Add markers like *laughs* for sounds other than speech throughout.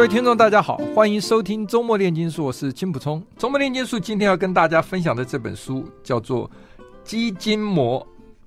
各位听众，大家好，欢迎收听周末炼金术，我是金溥聪。周末炼金术今天要跟大家分享的这本书叫做《肌筋膜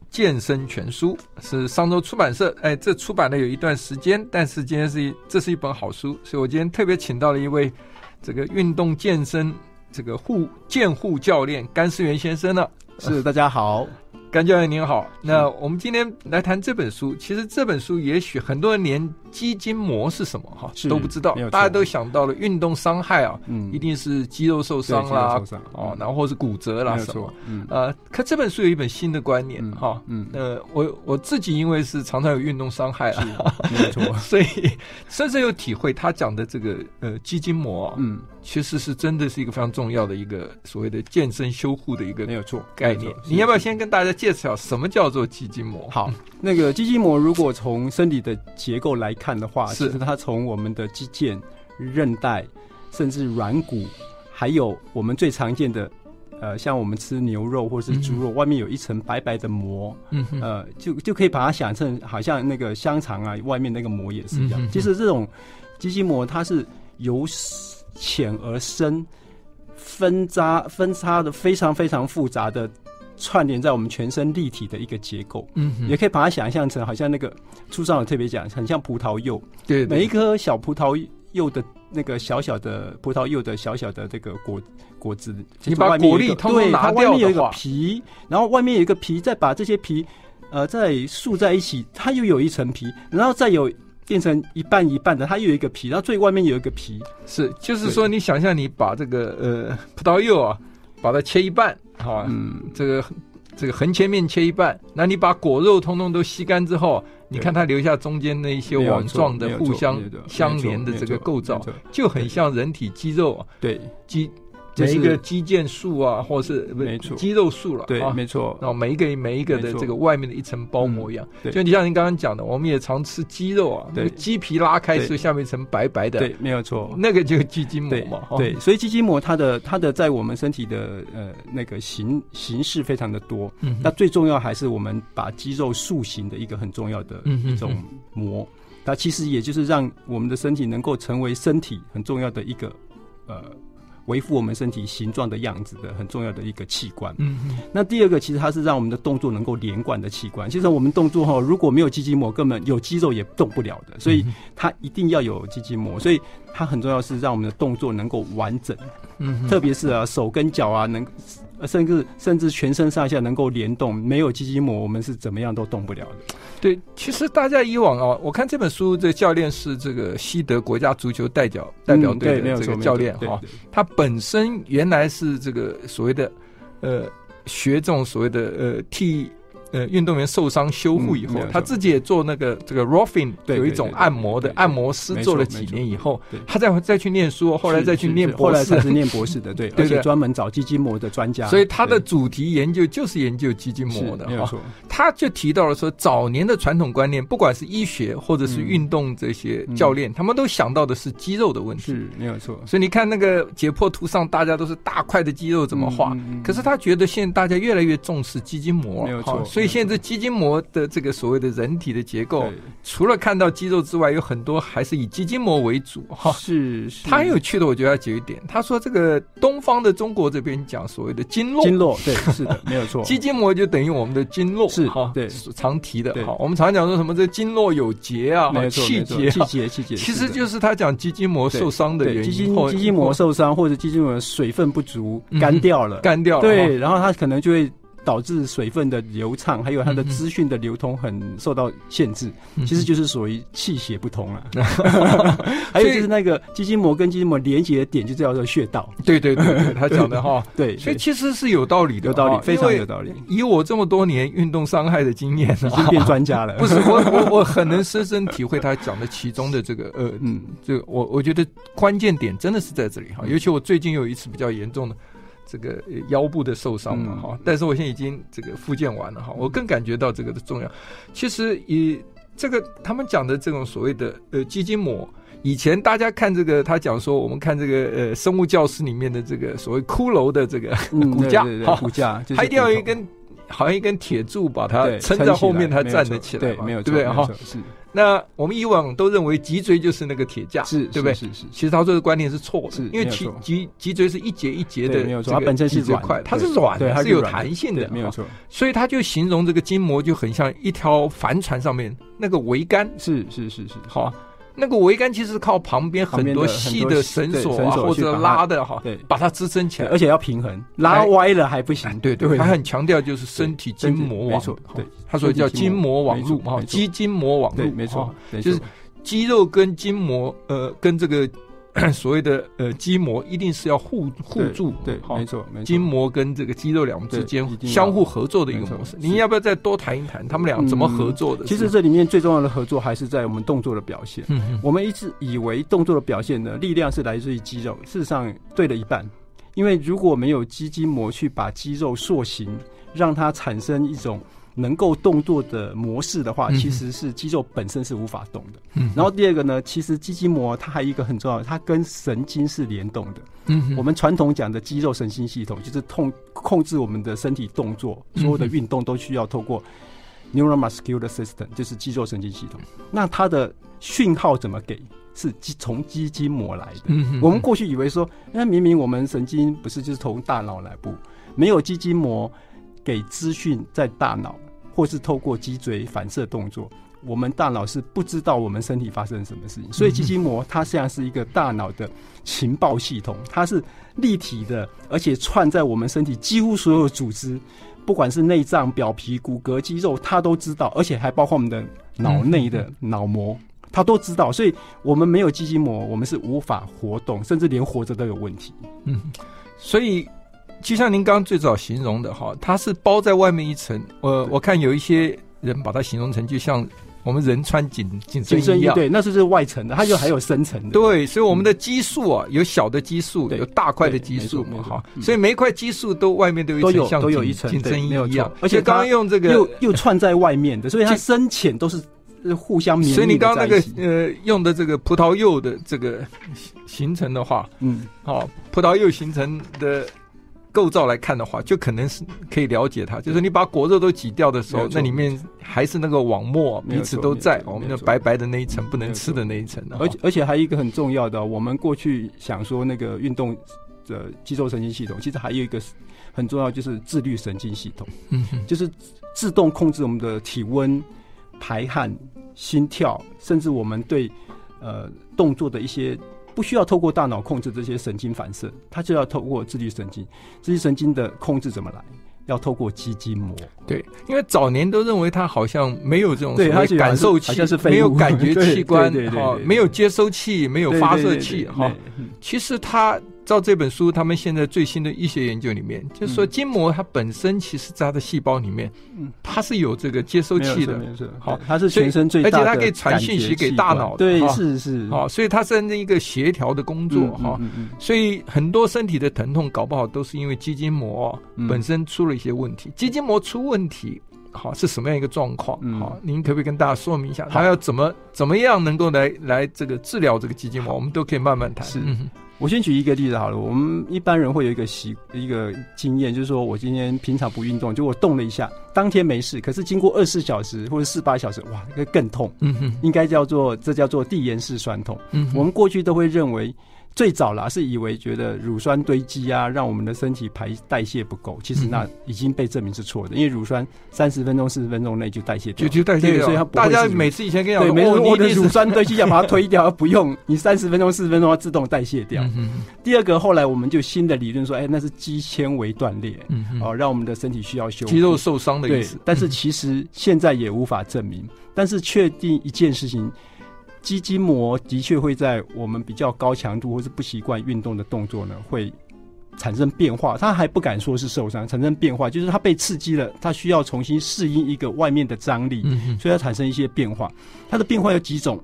健身全书》，是商周出版社。哎，这出版了有一段时间，但是今天是一这是一本好书，所以我今天特别请到了一位这个运动健身这个护健护教练甘思源先生呢。是，大家好。甘教练您好，那我们今天来谈这本书。其实这本书也许很多人连肌筋膜是什么哈都不知道，大家都想到了运动伤害啊，嗯，一定是肌肉受伤啦，哦，然后或是骨折啦什么，嗯，呃，可这本书有一本新的观念哈，嗯，呃，我我自己因为是常常有运动伤害啊，没错，*laughs* 所以深深有体会他讲的这个呃肌筋膜，嗯。其实是真的是一个非常重要的一个所谓的健身修护的一个没有错概念。你要不要先跟大家介绍什么叫做肌筋膜？好，那个肌筋膜如果从身体的结构来看的话，是。它从我们的肌腱、韧带，甚至软骨，还有我们最常见的，呃，像我们吃牛肉或是猪肉，嗯、外面有一层白白的膜，嗯，呃，就就可以把它想成好像那个香肠啊，外面那个膜也是一样。嗯、其实这种肌筋膜它是由浅而深，分扎分叉的非常非常复杂的串联在我们全身立体的一个结构，嗯哼，也可以把它想象成好像那个书上有特别讲，很像葡萄柚，对，对，每一颗小葡萄柚的那个小小的葡萄柚的小小的这个果果子，你把果粒通通拿掉的话，对，它外面有一个皮，然后外面有一个皮，再把这些皮呃再竖在一起，它又有一层皮，然后再有。变成一半一半的，它又有一个皮，然后最外面有一个皮，是，就是说你想象你把这个呃葡萄柚啊，把它切一半，好，嗯，这个这个横切面切一半，那你把果肉通通都吸干之后，你看它留下中间那一些网状的互相相连的这个构造，就很像人体肌肉，对。肌。每一个肌腱束啊，或是没错。肌肉束了，对，没错。然后每一个每一个的这个外面的一层包膜一样，就你像您刚刚讲的，我们也常吃鸡肉啊，对，鸡皮拉开是下面一层白白的，对，没有错，那个就是肌筋膜嘛，对。所以肌筋膜它的它的在我们身体的呃那个形形式非常的多，嗯，那最重要还是我们把肌肉塑形的一个很重要的一种膜，它其实也就是让我们的身体能够成为身体很重要的一个呃。维护我们身体形状的样子的很重要的一个器官。嗯哼，那第二个其实它是让我们的动作能够连贯的器官。其实我们动作哈，如果没有肌筋膜，根本有肌肉也动不了的。所以它一定要有肌筋膜。所以它很重要是让我们的动作能够完整。嗯哼，特别是啊手跟脚啊能。甚至甚至全身上下能够联动，没有肌筋膜，我们是怎么样都动不了的。对，其实大家以往啊，我看这本书，这个教练是这个西德国家足球代表代表队的这个教练哈，他本身原来是这个所谓的呃学这种所谓的呃替。呃，运动员受伤修复以后，他自己也做那个这个 Rolfing，有一种按摩的按摩师，做了几年以后，他再再去念书，后来再去念博士，后来才是念博士的，*laughs* 对，而且专门找肌筋膜的专家。所以他的主题研究就是研究肌筋膜的哈。他就提到了说，早年的传统观念，不管是医学或者是运动这些教练，他们都想到的是肌肉的问题，是没有错。所以你看那个解剖图上，大家都是大块的肌肉怎么画，可是他觉得现在大家越来越重视肌筋膜，没有错。所以所以现在肌筋膜的这个所谓的人体的结构，除了看到肌肉之外，有很多还是以肌筋膜为主哈。是是。他很有趣的，我觉得要举一点，他说这个东方的中国这边讲所谓的经络，经络对，是的，*laughs* 没有错。肌筋膜就等于我们的经络，是哈，对，常提的哈。我们常讲说什么这经络有结啊，气结，气结，气结，其实就是他讲肌筋膜受伤的原因，肌筋肌筋膜受伤或者肌筋膜水分不足，干掉了，干掉了，对，然后他可能就会。导致水分的流畅，还有它的资讯的流通很受到限制，嗯、其实就是属于气血不通了。*laughs* *laughs* 还有就是那个肌筋膜跟肌筋膜连接的点，就叫做穴道。对对对，对，他讲的哈，*laughs* 对，所以其实是有道理的，有道理，非常有道理。以我这么多年运动伤害的经验，已经变专家了。不是我我我很能深深体会他讲的其中的这个呃嗯，这个我我觉得关键点真的是在这里哈，尤其我最近有一次比较严重的。这个腰部的受伤嘛，哈、嗯，但是我现在已经这个复健完了哈，我更感觉到这个的重要。其实以这个他们讲的这种所谓的呃肌筋膜，以前大家看这个他讲说，我们看这个呃生物教室里面的这个所谓骷髅的这个 *laughs* 骨架，骨架，他一定要一根好像一根铁柱把它撑在后面，它站得起来，对，没有错，对不对？哈，是。那我们以往都认为脊椎就是那个铁架，是，对不对？是是，是。其实他这个观念是错的，是因为脊脊脊椎是一节一节的，没有错，它本身是软块，它是软的，它是有弹性的，没有错。所以他就形容这个筋膜就很像一条帆船上面那个桅杆，是是是是，好。那个桅杆其实是靠旁边很多细的绳索啊，或者拉的哈，对，把它支撑起来，而且要平衡，拉歪了还不行。对对，他很强调就是身体筋膜网，没错，对，他说叫筋膜网路哈，肌筋膜网路，没错，就是肌肉跟筋膜呃跟这个。所谓的呃筋膜一定是要互互助，对，没错，没错。筋膜跟这个肌肉两个之间相互合作的一个模式。您要不要再多谈一谈他们俩怎么合作的？其实这里面最重要的合作还是在我们动作的表现。我们一直以为动作的表现呢，力量是来自于肌肉，事实上对了一半。因为如果没有肌筋膜去把肌肉塑形，让它产生一种。能够动作的模式的话，其实是肌肉本身是无法动的。嗯，然后第二个呢，其实肌筋膜它还有一个很重要的，它跟神经是联动的。嗯，我们传统讲的肌肉神经系统，就是控控制我们的身体动作，所有的运动都需要透过 neuromuscular system，就是肌肉神经系统。那它的讯号怎么给？是肌从肌筋膜来的。嗯，我们过去以为说，那明明我们神经不是就是从大脑来不，没有肌筋膜。给资讯在大脑，或是透过脊椎反射动作，我们大脑是不知道我们身体发生什么事情。所以肌筋膜它实际上是一个大脑的情报系统，它是立体的，而且串在我们身体几乎所有组织，不管是内脏、表皮、骨骼、肌肉，它都知道，而且还包括我们的脑内的脑膜，它都知道。所以我们没有肌筋膜，我们是无法活动，甚至连活着都有问题。嗯，所以。就像您刚刚最早形容的哈，它是包在外面一层。我我看有一些人把它形容成就像我们人穿紧紧身衣一样，对，那是是外层的，它就还有深层的。对，所以我们的激素啊，有小的激素，有大块的激素嘛哈。所以每一块激素都外面都有一层，像都有一层紧身衣一样。而且刚刚用这个又又串在外面的，所以它深浅都是互相绵密。所以你刚刚那个呃用的这个葡萄柚的这个形成的话，嗯，好，葡萄柚形成的。构造来看的话，就可能是可以了解它。就是你把果肉都挤掉的时候，那里面还是那个网膜彼此都在。我们的白白的那一层不能吃的那一层。而且而且还有一个很重要的，我们过去想说那个运动的肌肉神经系统，其实还有一个很重要，就是自律神经系统。嗯，就是自动控制我们的体温、排汗、心跳，甚至我们对呃动作的一些。不需要透过大脑控制这些神经反射，它就要透过自律神经。自律神经的控制怎么来？要透过肌筋膜。对，因为早年都认为它好像没有这种所谓感受器，没有感觉 *laughs* 器官，哈，没有接收器，没有发射器，哈。其实它。照这本书，他们现在最新的医学研究里面，就是说筋膜它本身其实在它的细胞里面，嗯，它是有这个接收器的，好，它是全身最大的，而且它可以传讯息给大脑，对，是是，好，所以它是一个协调的工作，哈，所以很多身体的疼痛搞不好都是因为肌筋膜本身出了一些问题，肌筋膜出问题。好是什么样一个状况？嗯、好，您可不可以跟大家说明一下，他要怎么怎么样能够来来这个治疗这个肌筋膜？我们都可以慢慢谈。是。嗯我先举一个例子好了，我们一般人会有一个习一个经验，就是说我今天平常不运动，就我动了一下，当天没事，可是经过二十四小时或者四八小时，哇，那个更痛。嗯哼，应该叫做这叫做递延式酸痛。嗯，我们过去都会认为。最早啦，是以为觉得乳酸堆积啊，让我们的身体排代谢不够。其实那已经被证明是错的，因为乳酸三十分钟、四十分钟内就代谢掉，就就代谢掉。所以它大家每次以前跟你讲，对，没有我的乳酸堆积要把它推掉，不用你三十分钟、四十分钟它自动代谢掉。嗯、第二个，后来我们就新的理论说，哎、欸，那是肌纤维断裂，嗯，哦，让我们的身体需要修复肌肉受伤的意思。但是其实现在也无法证明，但是确定一件事情。肌筋膜的确会在我们比较高强度或是不习惯运动的动作呢，会产生变化。它还不敢说是受伤，产生变化就是它被刺激了，它需要重新适应一个外面的张力，所以它产生一些变化。它的变化有几种？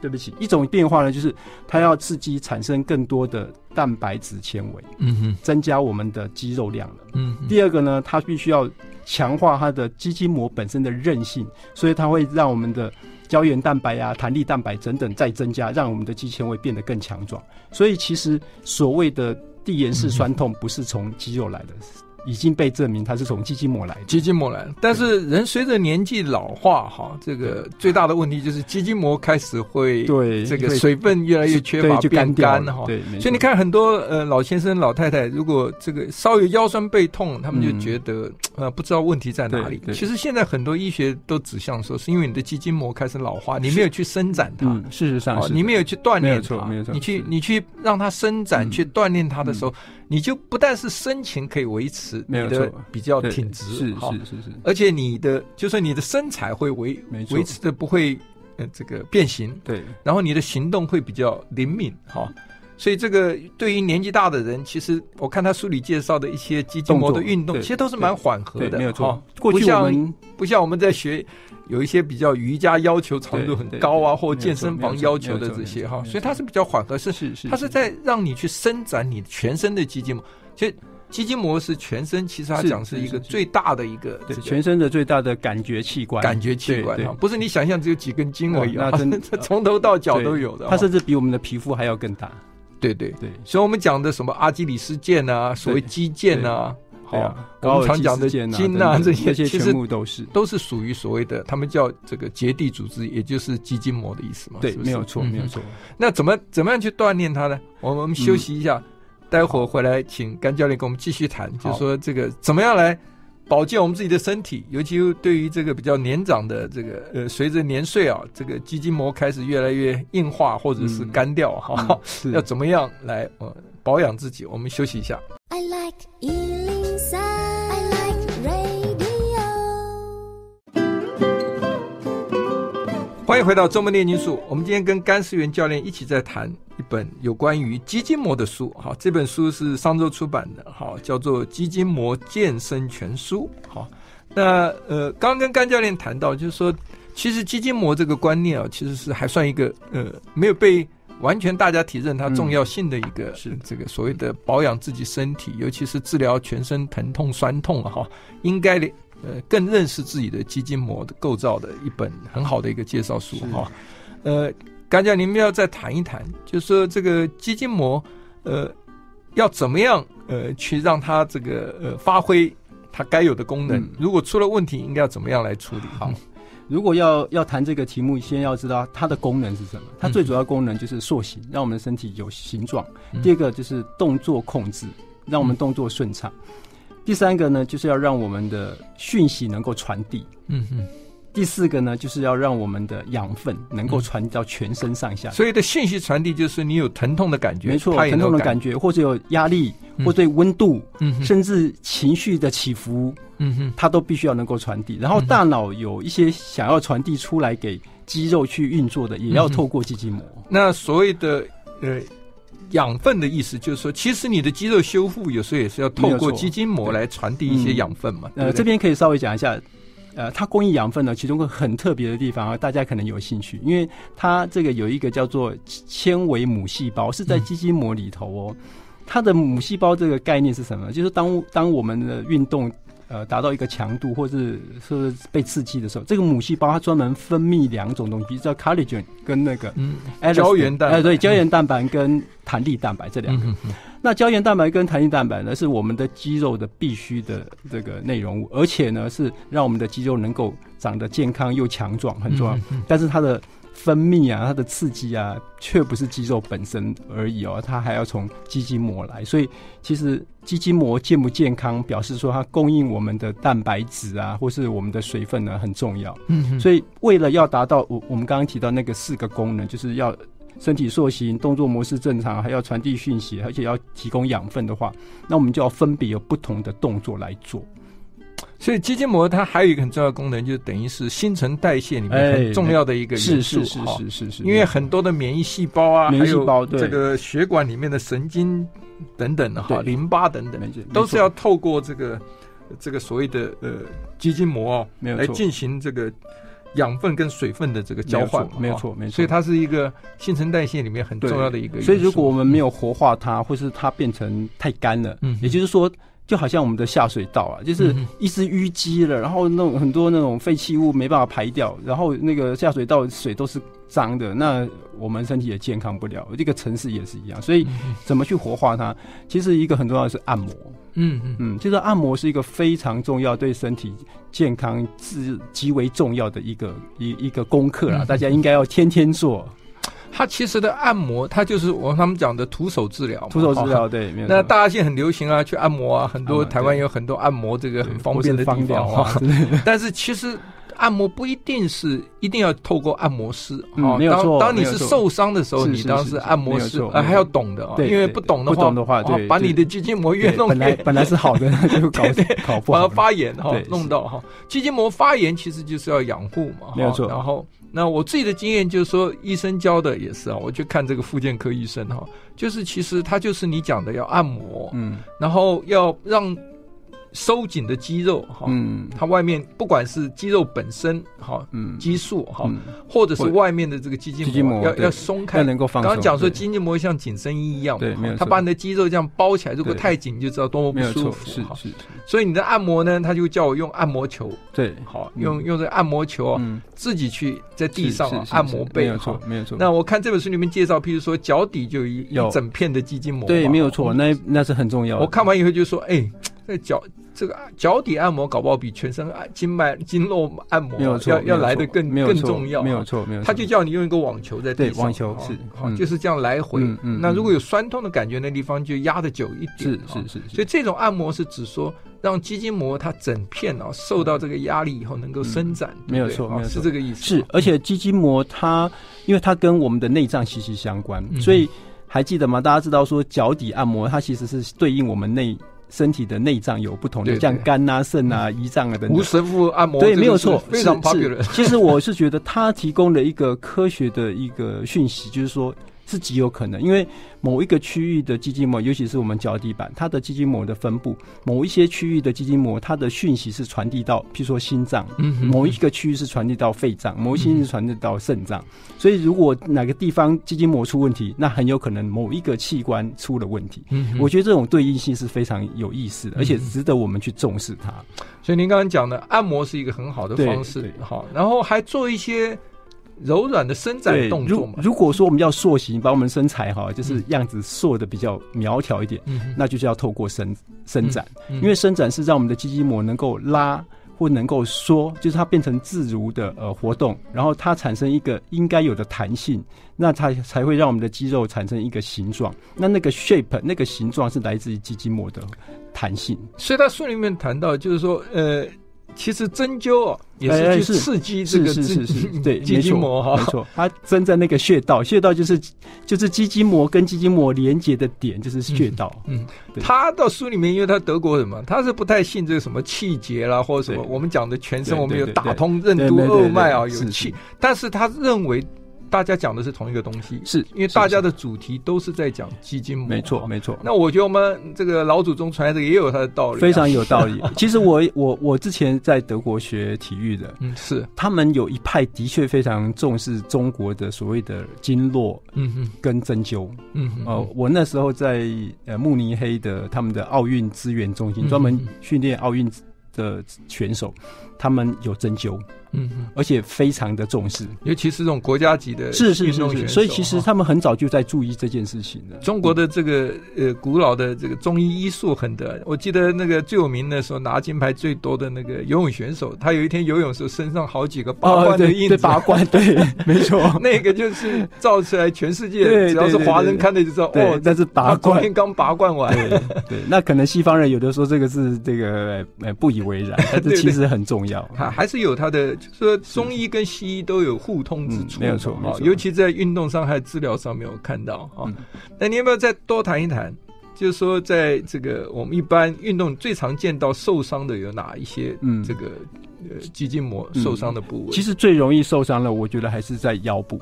对不起，一种变化呢，就是它要刺激产生更多的蛋白质纤维，嗯哼，增加我们的肌肉量了。嗯，第二个呢，它必须要强化它的肌筋膜本身的韧性，所以它会让我们的。胶原蛋白啊、弹力蛋白等等再增加，让我们的肌纤维变得更强壮。所以，其实所谓的递延式酸痛不是从肌肉来的。已经被证明它是从肌筋膜来的，肌筋膜来。但是人随着年纪老化，哈，这个最大的问题就是肌筋膜开始会对这个水分越来越缺乏，就变干哈。对，所以你看很多呃老先生老太太，如果这个稍微腰酸背痛，他们就觉得呃不知道问题在哪里。其实现在很多医学都指向说，是因为你的肌筋膜开始老化，你没有去伸展它。事实上是，你没有去锻炼它，没有错，你去你去让它伸展，去锻炼它的时候。你就不但是身形可以维持，你的比较挺直，是是是是，而且你的就是你的身材会维维持的不会呃这个变形，对，然后你的行动会比较灵敏哈，所以这个对于年纪大的人，其实我看他书里介绍的一些肌筋膜的运动，其实都是蛮缓和的，没有错，不像不像我们在学。有一些比较瑜伽要求强度很高啊，或健身房要求的这些哈，所以它是比较缓和，是是是，它是在让你去伸展你全身的肌筋膜。其实肌筋膜是全身，其实它讲是一个最大的一个，对全身的最大的感觉器官，感觉器官哈，不是你想象只有几根筋而已啊，*laughs* 从头到脚都有的，它甚至比我们的皮肤还要更大。对对。对，所以我们讲的什么阿基里斯腱啊，所谓肌腱啊。好，我们常讲的筋啊，这些其实都是都是属于所谓的，他们叫这个结缔组织，也就是肌筋膜的意思嘛。对，没有错，没有错。那怎么怎么样去锻炼它呢？我们休息一下，待会儿回来请甘教练跟我们继续谈，就是说这个怎么样来保健我们自己的身体，尤其对于这个比较年长的这个呃，随着年岁啊，这个肌筋膜开始越来越硬化或者是干掉 *laughs* 哈，要怎么样来呃保养自己？我们休息一下。I like I like radio 欢迎回到周末炼金术。我们今天跟甘思源教练一起在谈一本有关于肌筋膜的书。好，这本书是上周出版的，好，叫做《肌筋膜健身全书》。好，那呃，刚刚跟甘教练谈到，就是说，其实肌筋膜这个观念啊，其实是还算一个呃，没有被完全大家体认它重要性的一个，是这个所谓的保养自己身体，尤其是治疗全身疼痛、酸痛啊，哈，应该的。呃，更认识自己的肌筋膜的构造的一本很好的一个介绍书哈。呃，刚才您要再谈一谈，就是说这个肌筋膜，呃，要怎么样呃去让它这个呃发挥它该有的功能？嗯、如果出了问题，应该要怎么样来处理？好，如果要要谈这个题目，先要知道它的功能是什么。它最主要功能就是塑形，让我们的身体有形状。嗯、第二个就是动作控制，让我们动作顺畅。嗯第三个呢，就是要让我们的讯息能够传递。嗯哼。第四个呢，就是要让我们的养分能够传到全身上下。所以的信息传递就是你有疼痛的感觉，没错，疼痛的感觉，或者有压力，或对温度，嗯，甚至情绪的起伏，嗯哼，它都必须要能够传递。然后大脑有一些想要传递出来给肌肉去运作的，也要透过肌筋膜。那所谓的呃。养分的意思就是说，其实你的肌肉修复有时候也是要透过肌筋膜来传递一些养分嘛。呃，这边可以稍微讲一下，呃，它供应养分呢，其中个很特别的地方啊，大家可能有兴趣，因为它这个有一个叫做纤维母细胞，是在肌筋膜里头哦。它的母细胞这个概念是什么？就是当当我们的运动呃达到一个强度，或是是被刺激的时候，这个母细胞它专门分泌两种东西，叫 collagen 跟那个嗯胶原蛋白，哎对，胶原蛋白跟弹力蛋白这两个。嗯、哼哼那胶原蛋白跟弹力蛋白呢，是我们的肌肉的必须的这个内容物，而且呢是让我们的肌肉能够长得健康又强壮，很重要。嗯、哼哼但是它的分泌啊，它的刺激啊，却不是肌肉本身而已哦，它还要从肌筋膜来。所以，其实肌筋膜健不健康，表示说它供应我们的蛋白质啊，或是我们的水分呢，很重要。嗯哼，所以为了要达到我我们刚刚提到那个四个功能，就是要身体塑形、动作模式正常，还要传递讯息，而且要提供养分的话，那我们就要分别有不同的动作来做。所以肌筋膜它还有一个很重要的功能，就等于是新陈代谢里面很重要的一个元素。是是是是是是。因为很多的免疫细胞啊，还有这个血管里面的神经等等的哈，淋巴等等，都是要透过这个这个所谓的呃肌筋膜哦，来进行这个养分跟水分的这个交换。没有错，没错。所以它是一个新陈代谢里面很重要的一个。所以如果我们没有活化它，或是它变成太干了，嗯，也就是说。就好像我们的下水道啊，就是一直淤积了，然后那种很多那种废弃物没办法排掉，然后那个下水道水都是脏的，那我们身体也健康不了。这个城市也是一样，所以怎么去活化它？其实一个很重要的是按摩。嗯嗯嗯，就是按摩是一个非常重要，对身体健康至极为重要的一个一一个功课啊，大家应该要天天做。它其实的按摩，它就是我他们讲的徒手治疗。徒手治疗，对。那大家现在很流行啊，去按摩啊，很多台湾有很多按摩这个很方便的地方啊。但是其实。按摩不一定是一定要透过按摩师啊，当当你是受伤的时候，你当时按摩师啊还要懂的啊，因为不懂的话，不懂的话把你的肌筋膜越弄本来本来是好的，*laughs* 就搞 *laughs* 搞不好，把它发炎哈，弄到哈，肌筋膜发炎其实就是要养护嘛，没有错。然后，那我自己的经验就是说，医生教的也是啊，我去看这个附件科医生哈，就是其实他就是你讲的要按摩，嗯，然后要让。收紧的肌肉哈，嗯，它外面不管是肌肉本身哈，嗯，激素哈，或者是外面的这个肌筋膜，要要松开，能够放松。刚刚讲说肌筋膜像紧身衣一样，对。它把你的肌肉这样包起来，如果太紧，你就知道多么不舒服。是是。所以你的按摩呢，他就叫我用按摩球，对，好，用用这个按摩球啊，自己去在地上按摩背，没有错，没有错。那我看这本书里面介绍，譬如说脚底就一一整片的肌筋膜，对，没有错，那那是很重要。我看完以后就说，哎。这脚这个脚底按摩搞不好比全身按经脉经络按摩要要来的更更重要，没有错，没有错。他就叫你用一个网球在地上，网球是好，就是这样来回。那如果有酸痛的感觉，那地方就压的久一点。是是是。所以这种按摩是指说让肌筋膜它整片啊受到这个压力以后能够伸展。没有错，没有错，是这个意思。是，而且肌筋膜它因为它跟我们的内脏息息相关，所以还记得吗？大家知道说脚底按摩它其实是对应我们内。身体的内脏有不同的，像肝啊、肾啊、胰脏啊等等。吴神父按摩对，没有错，非常 popular。*laughs* 其实我是觉得他提供了一个科学的一个讯息，就是说。是极有可能，因为某一个区域的肌筋膜，尤其是我们脚底板，它的肌筋膜的分布，某一些区域的肌筋膜，它的讯息是传递到，譬如说心脏，某一个区域是传递到肺脏，某一些是传递到肾脏。所以，如果哪个地方肌筋膜出问题，那很有可能某一个器官出了问题。我觉得这种对应性是非常有意思的，而且值得我们去重视它。所以，您刚刚讲的按摩是一个很好的方式，好，然后还做一些。柔软的伸展动作嘛。如果说我们要塑形，把我们身材哈，就是样子塑的比较苗条一点，嗯、那就是要透过伸伸展，嗯嗯、因为伸展是让我们的肌筋膜能够拉或能够缩，就是它变成自如的呃活动，然后它产生一个应该有的弹性，那它才会让我们的肌肉产生一个形状。那那个 shape 那个形状是来自于肌筋膜的弹性。所以他书里面谈到，就是说呃。其实针灸啊，也是去刺激这个肌对 *laughs* 肌筋膜哈，没错，它针在那个穴道，穴道就是就是肌筋膜跟肌筋膜连接的点，就是穴道。嗯，他到书里面，因为他德国人嘛，他是不太信这个什么气节啦，或者什么我们讲的全身我们有打通任督二脉啊，有气，但是他认为。大家讲的是同一个东西，是因为大家的主题都是在讲肌筋膜，没错没错。那我觉得我们这个老祖宗传来的也有它的道理，非常有道理。*laughs* 其实我我我之前在德国学体育的，嗯，是他们有一派的确非常重视中国的所谓的经络，嗯哼，跟针灸，嗯哼，哦，我那时候在呃慕尼黑的他们的奥运资源中心，专门训练奥运。的选手，他们有针灸。嗯，而且非常的重视，尤其是这种国家级的是是是是，所以其实他们很早就在注意这件事情了。中国的这个呃古老的这个中医医术很得，我记得那个最有名的时候拿金牌最多的那个游泳选手，他有一天游泳的时候身上好几个拔罐的印子，拔罐，对，*laughs* 没错，那个就是照出来全世界只要是华人看的就知道哦，那是拔罐，昨天刚拔罐完。对，那可能西方人有的说这个是这个呃不以为然，*laughs* 但是其实很重要，还还是有他的就是说中医。跟西医都有互通之处，嗯，没有错，没错。尤其在运动伤害治疗上面，我看到啊。那、嗯、你要不要再多谈一谈？就是说，在这个我们一般运动最常见到受伤的有哪一些？嗯，这个呃肌筋膜受伤的部位，其实最容易受伤的，我觉得还是在腰部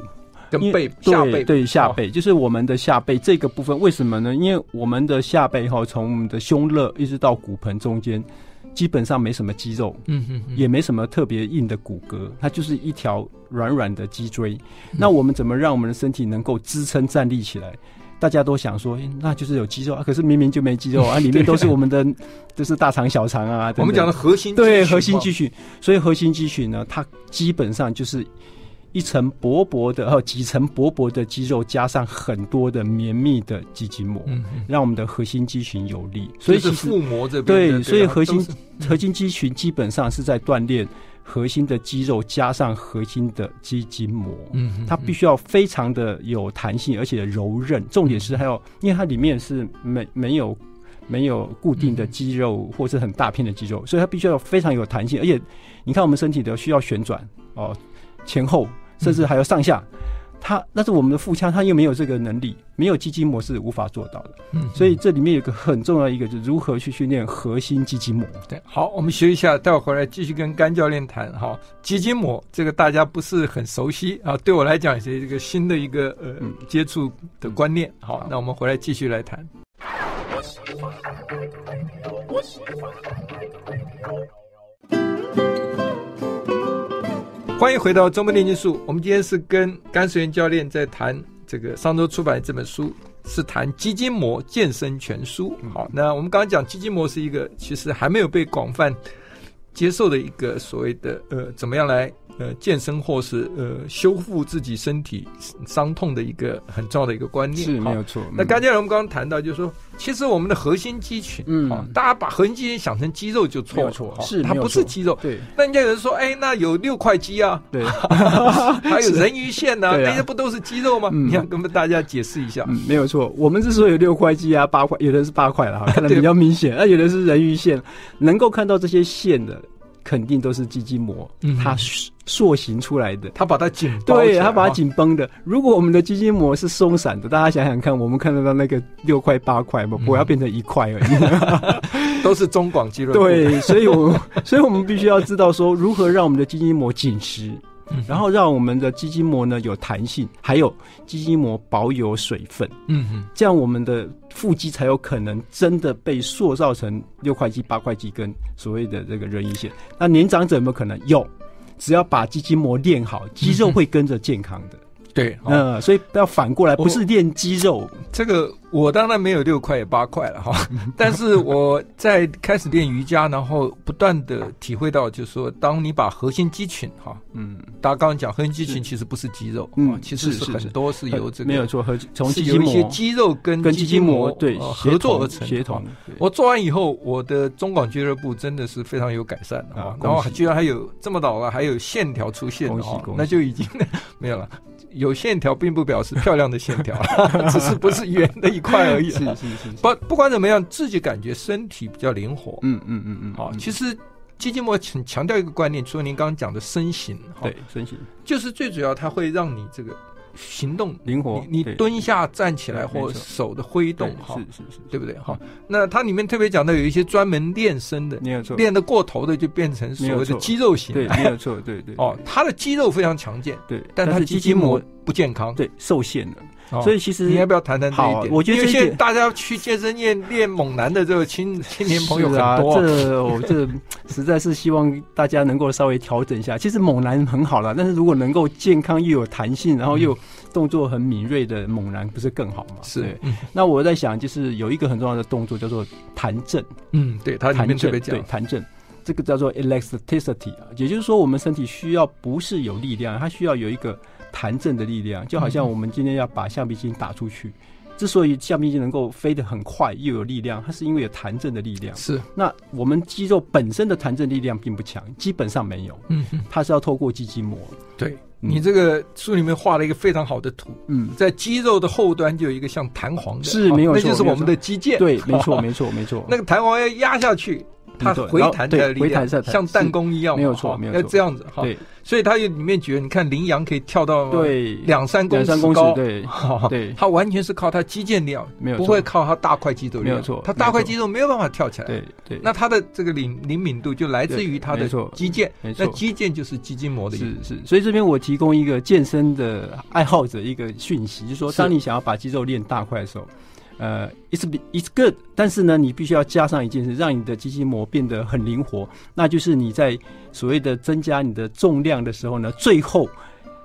跟背下背。对下背，就是我们的下背这个部分。为什么呢？因为我们的下背哈，从我们的胸肋一直到骨盆中间。基本上没什么肌肉，嗯哼，也没什么特别硬的骨骼，它就是一条软软的脊椎。嗯。那我们怎么让我们的身体能够支撑站立起来？大家都想说，欸，那就是有肌肉啊，可是明明就没肌肉 *laughs* 啊，里面都是我们的，*laughs* 就是大肠、小肠啊。我们讲的核心，对，核心肌群。所以核心肌群呢，它基本上就是。一层薄薄的，还有几层薄薄的肌肉，加上很多的绵密的肌筋膜，嗯，让我们的核心肌群有力。所以是腹膜这边对，所以核心核心肌群基本上是在锻炼核心的肌肉，加上核心的肌筋膜。嗯，它必须要非常的有弹性，而且柔韧。重点是还有，因为它里面是没没有没有固定的肌肉，或是很大片的肌肉，所以它必须要非常有弹性。而且你看，我们身体的需要旋转哦，前后。甚至还有上下，它那是我们的腹腔，它又没有这个能力，没有肌筋膜是无法做到的。嗯，所以这里面有个很重要一个，就是如何去训练核心肌筋膜。对，好，我们学一下，待会儿回来继续跟甘教练谈。哈，肌筋膜这个大家不是很熟悉啊，对我来讲是一个新的一个呃接触的观念。好，那我们回来继续来谈。欢迎回到周末炼金术。我们今天是跟甘石原教练在谈这个上周出版的这本书，是谈基金模健身全书。好，那我们刚刚讲基金模是一个其实还没有被广泛接受的一个所谓的呃，怎么样来。呃，健身或是呃修复自己身体伤痛的一个很重要的一个观念是没有错。那刚才我们刚刚谈到，就是说，其实我们的核心肌群，嗯，大家把核心肌群想成肌肉就错了，错，是它不是肌肉。对，那人家有人说，哎，那有六块肌啊，对，*laughs* 还有人鱼线 *laughs* 呐，那些不都是肌肉吗？你要跟大家解释一下？没有错，我们之所以有六块肌啊，八块，有的是八块了哈，*laughs* 看得比较明显，那有的是人鱼线，能够看到这些线的。肯定都是肌筋膜，它塑形出来的，它把它紧，对，它把它紧绷的。如果我们的肌筋膜是松散的，大家想想看，我们看得到那个六块八块嘛，我要变成一块而已，*laughs* 都是中广肌肉。对，所以我，*laughs* 所以我们必须要知道说，如何让我们的肌筋膜紧实。然后让我们的肌筋膜呢有弹性，还有肌筋膜保有水分，嗯哼，这样我们的腹肌才有可能真的被塑造成六块肌、八块肌跟所谓的这个人鱼线。那年长者有没有可能？有，只要把肌筋膜练好，肌肉会跟着健康的。对，嗯，所以不要反过来，不是练肌肉。这个我当然没有六块也八块了哈，*laughs* 但是我在开始练瑜伽，然后不断的体会到，就是说，当你把核心肌群哈，嗯，大家刚刚讲核心肌群其实不是肌肉，嗯，其实是很多是由这个没有错，和从是有一些肌肉跟肌筋膜对合作而成协同。我做完以后，我的中广俱乐部真的是非常有改善啊，然后居然还有这么老了还有线条出现啊，那就已经 *laughs* 没有了。有线条并不表示漂亮的线条，*laughs* *laughs* 只是不是圆的一块而已。是是是。不不管怎么样，自己感觉身体比较灵活。嗯嗯嗯嗯。好，其实基金膜强强调一个观念，除了您刚刚讲的身形，对身形，就是最主要它会让你这个。行动灵活，你你蹲下站起来或手的挥动，哈，是是是，对不对？哈，那它里面特别讲到有一些专门练身的，没有错，练得过头的就变成所谓的肌肉型，对，没有错，对对。哦，他的肌肉非常强健，对，但他的肌筋膜不健康，对，受限了。所以其实你要不要谈谈这一点？我觉得因为现在大家去健身院练猛男的这个青 *laughs* 青年朋友很多，这我这 *laughs* 实在是希望大家能够稍微调整一下。其实猛男很好了，但是如果能够健康又有弹性，然后又动作很敏锐的猛男，不是更好吗？是。那我在想，就是有一个很重要的动作叫做弹震。嗯，对，它里面特别讲对弹震。这个叫做 elasticity 啊，也就是说，我们身体需要不是有力量，它需要有一个弹震的力量，就好像我们今天要把橡皮筋打出去。之所以橡皮筋能够飞得很快又有力量，它是因为有弹震的力量。是，那我们肌肉本身的弹震力量并不强，基本上没有。嗯，它是要透过肌筋膜。对，嗯，你这个书里面画了一个非常好的图。嗯，在肌肉的后端就有一个像弹簧的，是没有，那就是我们的肌腱。对，没错，没错，没错。*laughs* 那个弹簧要压下去。它回弹的力量像弹弓一样，没有错，没有错，要这样子哈。对，所以它里面觉得，你看羚羊可以跳到对两三公尺高，对，*laughs* 对，它完全是靠它肌腱力量，没有，不会靠它大块肌肉力量，没有错，它大块肌肉没有办法跳起来，对对。那它的这个灵灵敏度就来自于它的肌腱，没错，那肌腱就是肌筋膜的意思。是是，所以这边我提供一个健身的爱好者一个讯息，就是说，当你想要把肌肉练大块的时候。呃、uh,，it's it's good，但是呢，你必须要加上一件事，让你的肌筋膜变得很灵活。那就是你在所谓的增加你的重量的时候呢，最后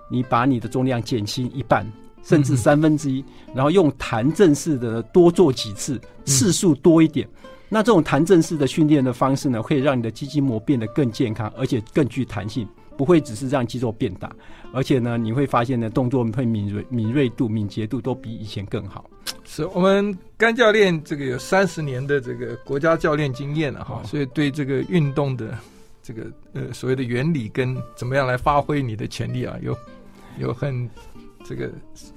你把你的重量减轻一半，甚至三分之一，然后用弹震式的多做几次，次数多一点。嗯、那这种弹震式的训练的方式呢，可以让你的肌筋膜变得更健康，而且更具弹性，不会只是让肌肉变大，而且呢，你会发现呢，动作会敏锐、敏锐度、敏捷度都比以前更好。是我们甘教练这个有三十年的这个国家教练经验了哈，所以对这个运动的这个呃所谓的原理跟怎么样来发挥你的潜力啊，有有很这个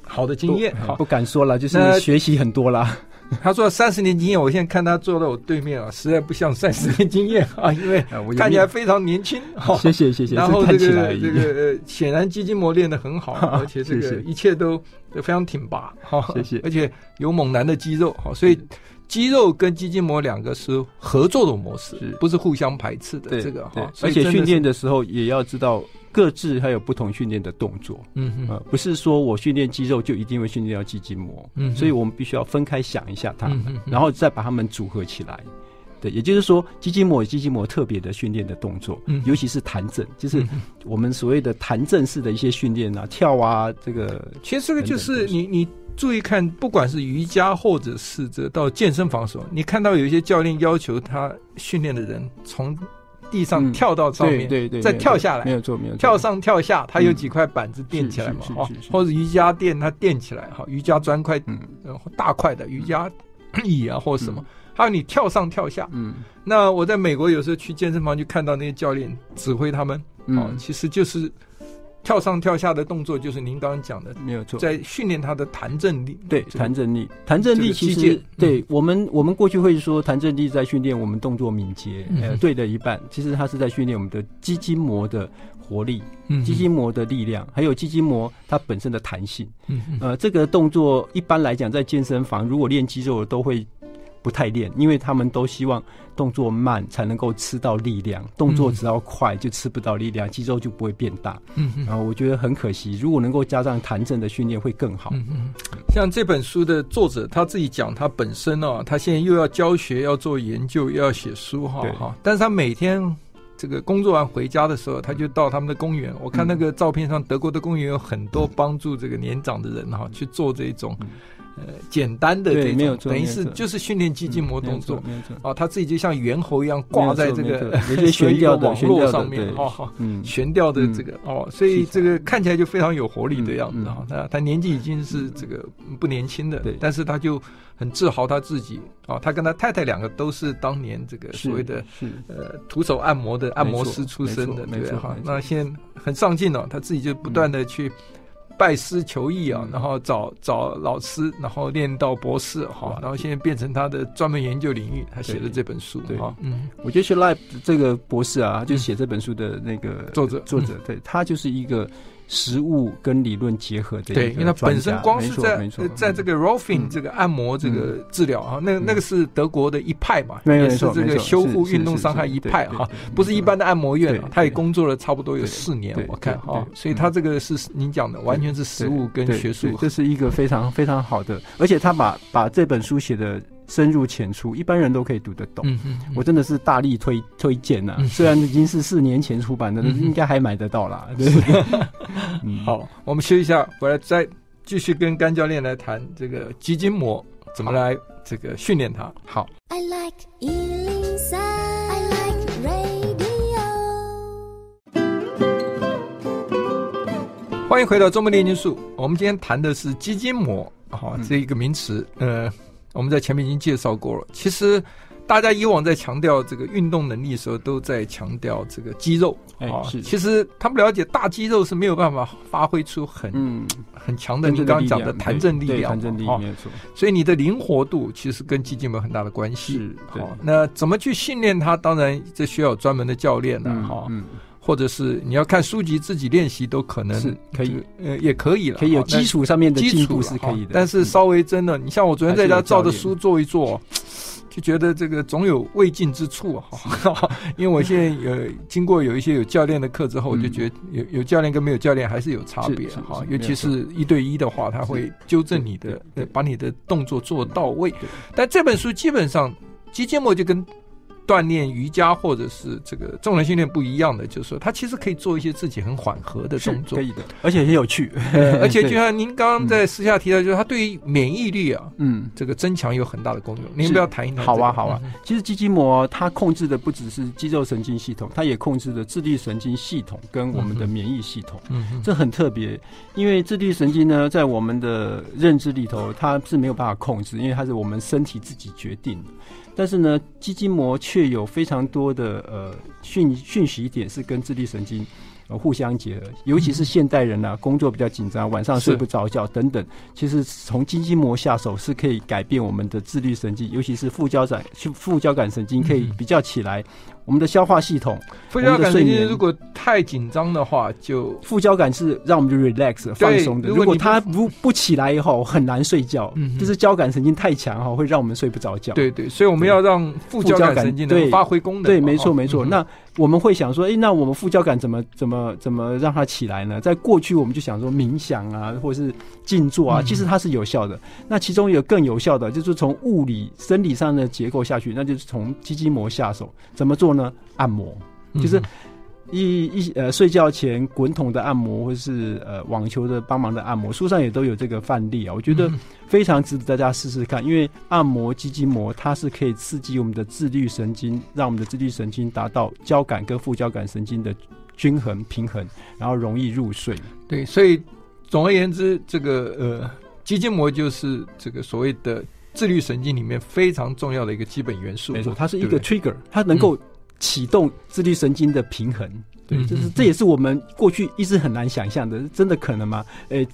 好的经验。好，不敢说了，就是学习很多啦。*laughs* 他说三十年经验，我现在看他坐在我对面啊，实在不像三十年经验啊，*laughs* 因为看起来非常年轻。好，*laughs* 谢谢谢谢。然后这个这个显然肌筋膜练得很好，而且这个一切都都非常挺拔。好，谢谢。而且有猛男的肌肉，好，所以肌肉跟肌筋膜两个是合作的模式，不是互相排斥的。这个哈，而且训练的时候也要知道。各自还有不同训练的动作，嗯嗯，呃，不是说我训练肌肉就一定会训练到肌筋膜，嗯，所以我们必须要分开想一下它们，嗯，然后再把它们组合起来。对，也就是说，肌筋膜有肌筋膜特别的训练的动作，嗯，尤其是弹震，就是我们所谓的弹震式的一些训练啊，跳啊，这个其实这个就是你你注意看，不管是瑜伽或者是这到健身房的时候，你看到有一些教练要求他训练的人从。地上跳到上面，对对，再跳下来，没有错，没有错。跳上跳下，它有几块板子垫起来嘛，哦，或者瑜伽垫它垫起来，哈，瑜伽砖块，嗯，大块的瑜伽椅啊，或者什么，还有你跳上跳下，嗯，那我在美国有时候去健身房就看到那些教练指挥他们，哦，其实就是。跳上跳下的动作就是您刚刚讲的，没有错，在训练他的弹震力。对，弹震力，弹震力其实对我们，我们过去会说弹震力在训练我们动作敏捷，呃，对的一半，其实它是在训练我们的肌筋膜的活力，肌筋膜的力量，还有肌筋膜它本身的弹性。嗯。呃，这个动作一般来讲，在健身房如果练肌肉都会。不太练，因为他们都希望动作慢才能够吃到力量，动作只要快就吃不到力量，肌肉就不会变大。嗯嗯，然后我觉得很可惜，如果能够加上弹震的训练会更好。嗯嗯，像这本书的作者他自己讲，他本身哦，他现在又要教学，要做研究，又要写书哈哈，但是他每天这个工作完回家的时候，他就到他们的公园。我看那个照片上，德国的公园有很多帮助这个年长的人哈去做这种。呃，简单的这种，等于是就是训练肌筋膜动作，没错，啊，他自己就像猿猴一样挂在这个 *laughs* 悬吊的网络上面，哦，嗯，悬吊的这个哦，所以这个看起来就非常有活力的样子哈。他他年纪已经是这个不年轻的，但是他就很自豪他自己啊，他跟他太太两个都是当年这个所谓的呃徒手按摩的按摩师出身的，对哈。那现在很上进了，他自己就不断的去。拜师求艺啊，然后找找老师，然后练到博士哈，然后现在变成他的专门研究领域，他写的这本书哈。嗯，我觉得是 Life 这个博士啊，就写这本书的那个作者作者，对他就是一个。实物跟理论结合的，对，因为它本身光是在在这个 Rolfing 这个按摩这个治疗啊，那那个是德国的一派嘛，也是这个修复运动伤害一派哈，不是一般的按摩院，他也工作了差不多有四年，我看哈，所以他这个是您讲的，完全是实物跟学术，这是一个非常非常好的，而且他把把这本书写的。深入浅出，一般人都可以读得懂。我真的是大力推推荐呐、虽然已经是四年前出版的，应该还买得到啦。*laughs* 对 *laughs* 嗯、好，我们休息一下，回来再继续跟甘教练来谈这个基金膜怎么来这个训练它。好。I like 欢迎回到《中国炼金术》，我们今天谈的是基筋膜，哈、这一个名词，呃，我们在前面已经介绍过了。其实大家以往在强调这个运动能力的时候，都在强调这个肌肉啊。是。其实他们了解大肌肉是没有办法发挥出很嗯很强的，你刚刚讲的弹震力量，弹震力量没有错。所以你的灵活度其实跟肌筋膜有很大的关系。是。好，那怎么去训练它？当然这需要专门的教练呢。哈。嗯。或者是你要看书籍自己练习都可能是可以，呃，也可以了，可以有基础上面的进步是可以的。但是稍微真的，你像我昨天在家照着书做一做，就觉得这个总有未尽之处哈。*laughs* 因为我现在有经过有一些有教练的课之后，我就觉得有有教练跟没有教练还是有差别哈。尤其是一对一的话，他会纠正你的，把你的动作做到位。但这本书基本上肌筋膜就跟。锻炼瑜伽或者是这个重量训练不一样的，就是说他其实可以做一些自己很缓和的动作，可以的，而且很有趣。*laughs* 而且就像您刚刚在私下提到，就是他对于免疫力啊，嗯，这个增强有很大的功用。您不要谈一谈？好啊，好啊。其实肌筋膜它控制的不只是肌肉神经系统，它也控制了自律神经系统跟我们的免疫系统。嗯，这很特别，因为自律神经呢，在我们的认知里头，它是没有办法控制，因为它是我们身体自己决定的。但是呢，肌筋膜却有非常多的呃讯讯息点是跟自律神经呃互相结合，尤其是现代人啊，工作比较紧张，晚上睡不着觉等等，其实从肌筋膜下手是可以改变我们的自律神经，尤其是副交感副交感神经可以比较起来。我们的消化系统，副交感神经如果太紧张的话，就副交感是让我们就 relax 放松的。如果它不不起来以后，很难睡觉。嗯，就是交感神经太强哈，会让我们睡不着觉。对对，所以我们要让副交感神经能发挥功能。对，没错没错。那我们会想说，哎，那我们副交感怎么怎么怎么让它起来呢？在过去我们就想说冥想啊，或者是静坐啊，其实它是有效的。那其中有更有效的，就是从物理生理上的结构下去，那就是从肌筋膜下手，怎么做呢？按摩就是一一呃睡觉前滚筒的按摩，或是呃网球的帮忙的按摩，书上也都有这个范例啊。我觉得非常值得大家试试看，因为按摩肌筋膜，它是可以刺激我们的自律神经，让我们的自律神经达到交感跟副交感神经的均衡平衡，然后容易入睡。对，所以总而言之，这个呃肌筋膜就是这个所谓的。自律神经里面非常重要的一个基本元素，没错，它是一个 trigger，它能够启动自律神经的平衡。对，就是这也是我们过去一直很难想象的，真的可能吗？诶。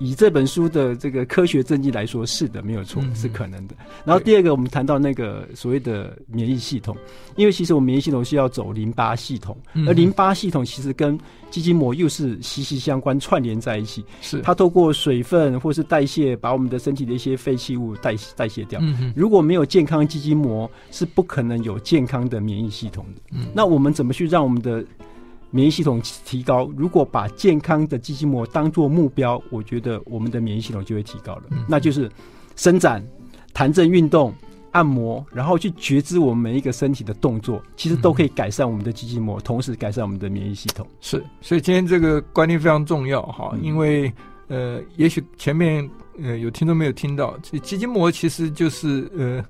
以这本书的这个科学证据来说，是的，没有错，是可能的。然后第二个，我们谈到那个所谓的免疫系统，因为其实我们免疫系统是要走淋巴系统，而淋巴系统其实跟肌筋膜又是息息相关、串联在一起。是它透过水分或是代谢，把我们的身体的一些废弃物代代谢掉。如果没有健康肌筋膜，是不可能有健康的免疫系统的。那我们怎么去让我们的免疫系统提高，如果把健康的肌筋膜当做目标，我觉得我们的免疫系统就会提高了。嗯、那就是伸展、弹震运动、按摩，然后去觉知我们每一个身体的动作，其实都可以改善我们的肌筋膜，同时改善我们的免疫系统。是，所以今天这个观念非常重要哈，因为呃，也许前面呃有听众没有听到，这肌筋膜其实就是呃。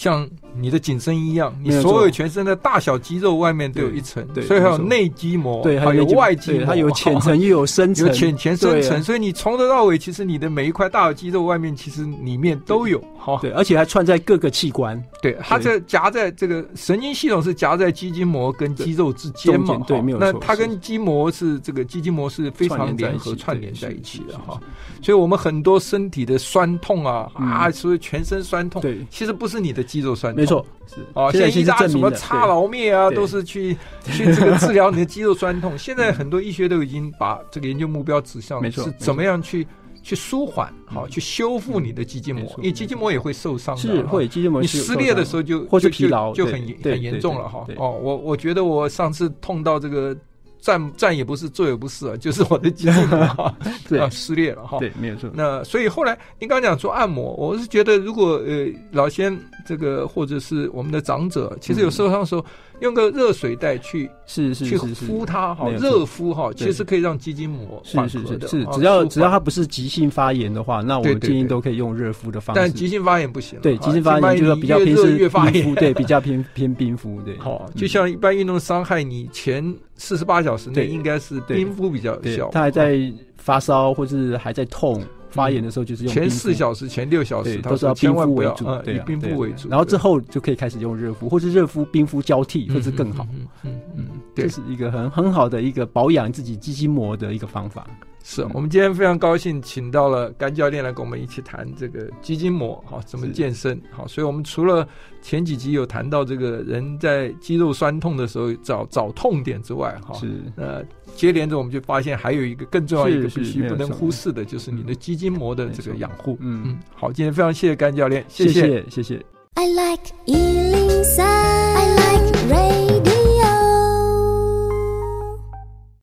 像你的紧身一样，你所有全身的大小肌肉外面都有一层，所以还有内肌膜，对，还有外肌膜，它有浅层 *laughs* 又有深层，有浅浅深层，所以你从头到尾，其实你的每一块大小肌肉外面，其实里面都有，哈，对，而且还串在各个器官，对，它在夹在这个神经系统是夹在肌筋膜跟肌肉之间嘛，对，没有错，那它跟筋膜是。这个肌筋膜是非常联合串联在一起的哈，所以我们很多身体的酸痛啊啊，所以全身酸痛，对，其实不是你的。肌肉酸痛，没错，是哦。现在医大什么擦劳灭啊，都是去去这个治疗你的肌肉酸痛。*laughs* 现在很多医学都已经把这个研究目标指向，没错，是怎么样去去舒缓，好去修复你的肌筋膜，因为肌筋膜也会受伤，是会肌筋膜你撕裂的时候就或是疲劳就很很严重了哈。哦，我我觉得我上次痛到这个。站站也不是，坐也不是啊，*laughs* 就是我的肌筋膜对啊撕裂了哈。对，没有错。那所以后来您刚刚讲做按摩，我是觉得如果呃老先这个或者是我们的长者，其实有受伤的时候，嗯、用个热水袋去是是去敷它哈，热敷哈，其实可以让肌筋膜缓和的。是只要只要它不是急性发炎的话，那我们建议都可以用热敷的方式。但急性发炎不行。对，急性发炎就是比较偏是冰敷，对，比较偏 *laughs* 偏冰敷。对，好，就像一般运动伤害，你前四十八小时内应该是冰敷比较有效。它还在发烧或是还在痛。发炎的时候就是用前四小时、前六小时都是要冰敷为主，以冰敷为主。然后之后就可以开始用热敷，或是热敷、冰敷交替，会是更好。嗯嗯，这是一个很很好的一个保养自己肌筋膜的一个方法。是我们今天非常高兴，请到了甘教练来跟我们一起谈这个肌筋膜，好，怎么健身，好。所以我们除了前几集有谈到这个人在肌肉酸痛的时候找找痛点之外，哈，是呃。接连着，我们就发现还有一个更重要一个必须不能忽视的，就是你的肌筋膜的这个养护。嗯嗯，好，今天非常谢谢甘教练，谢谢谢谢。I like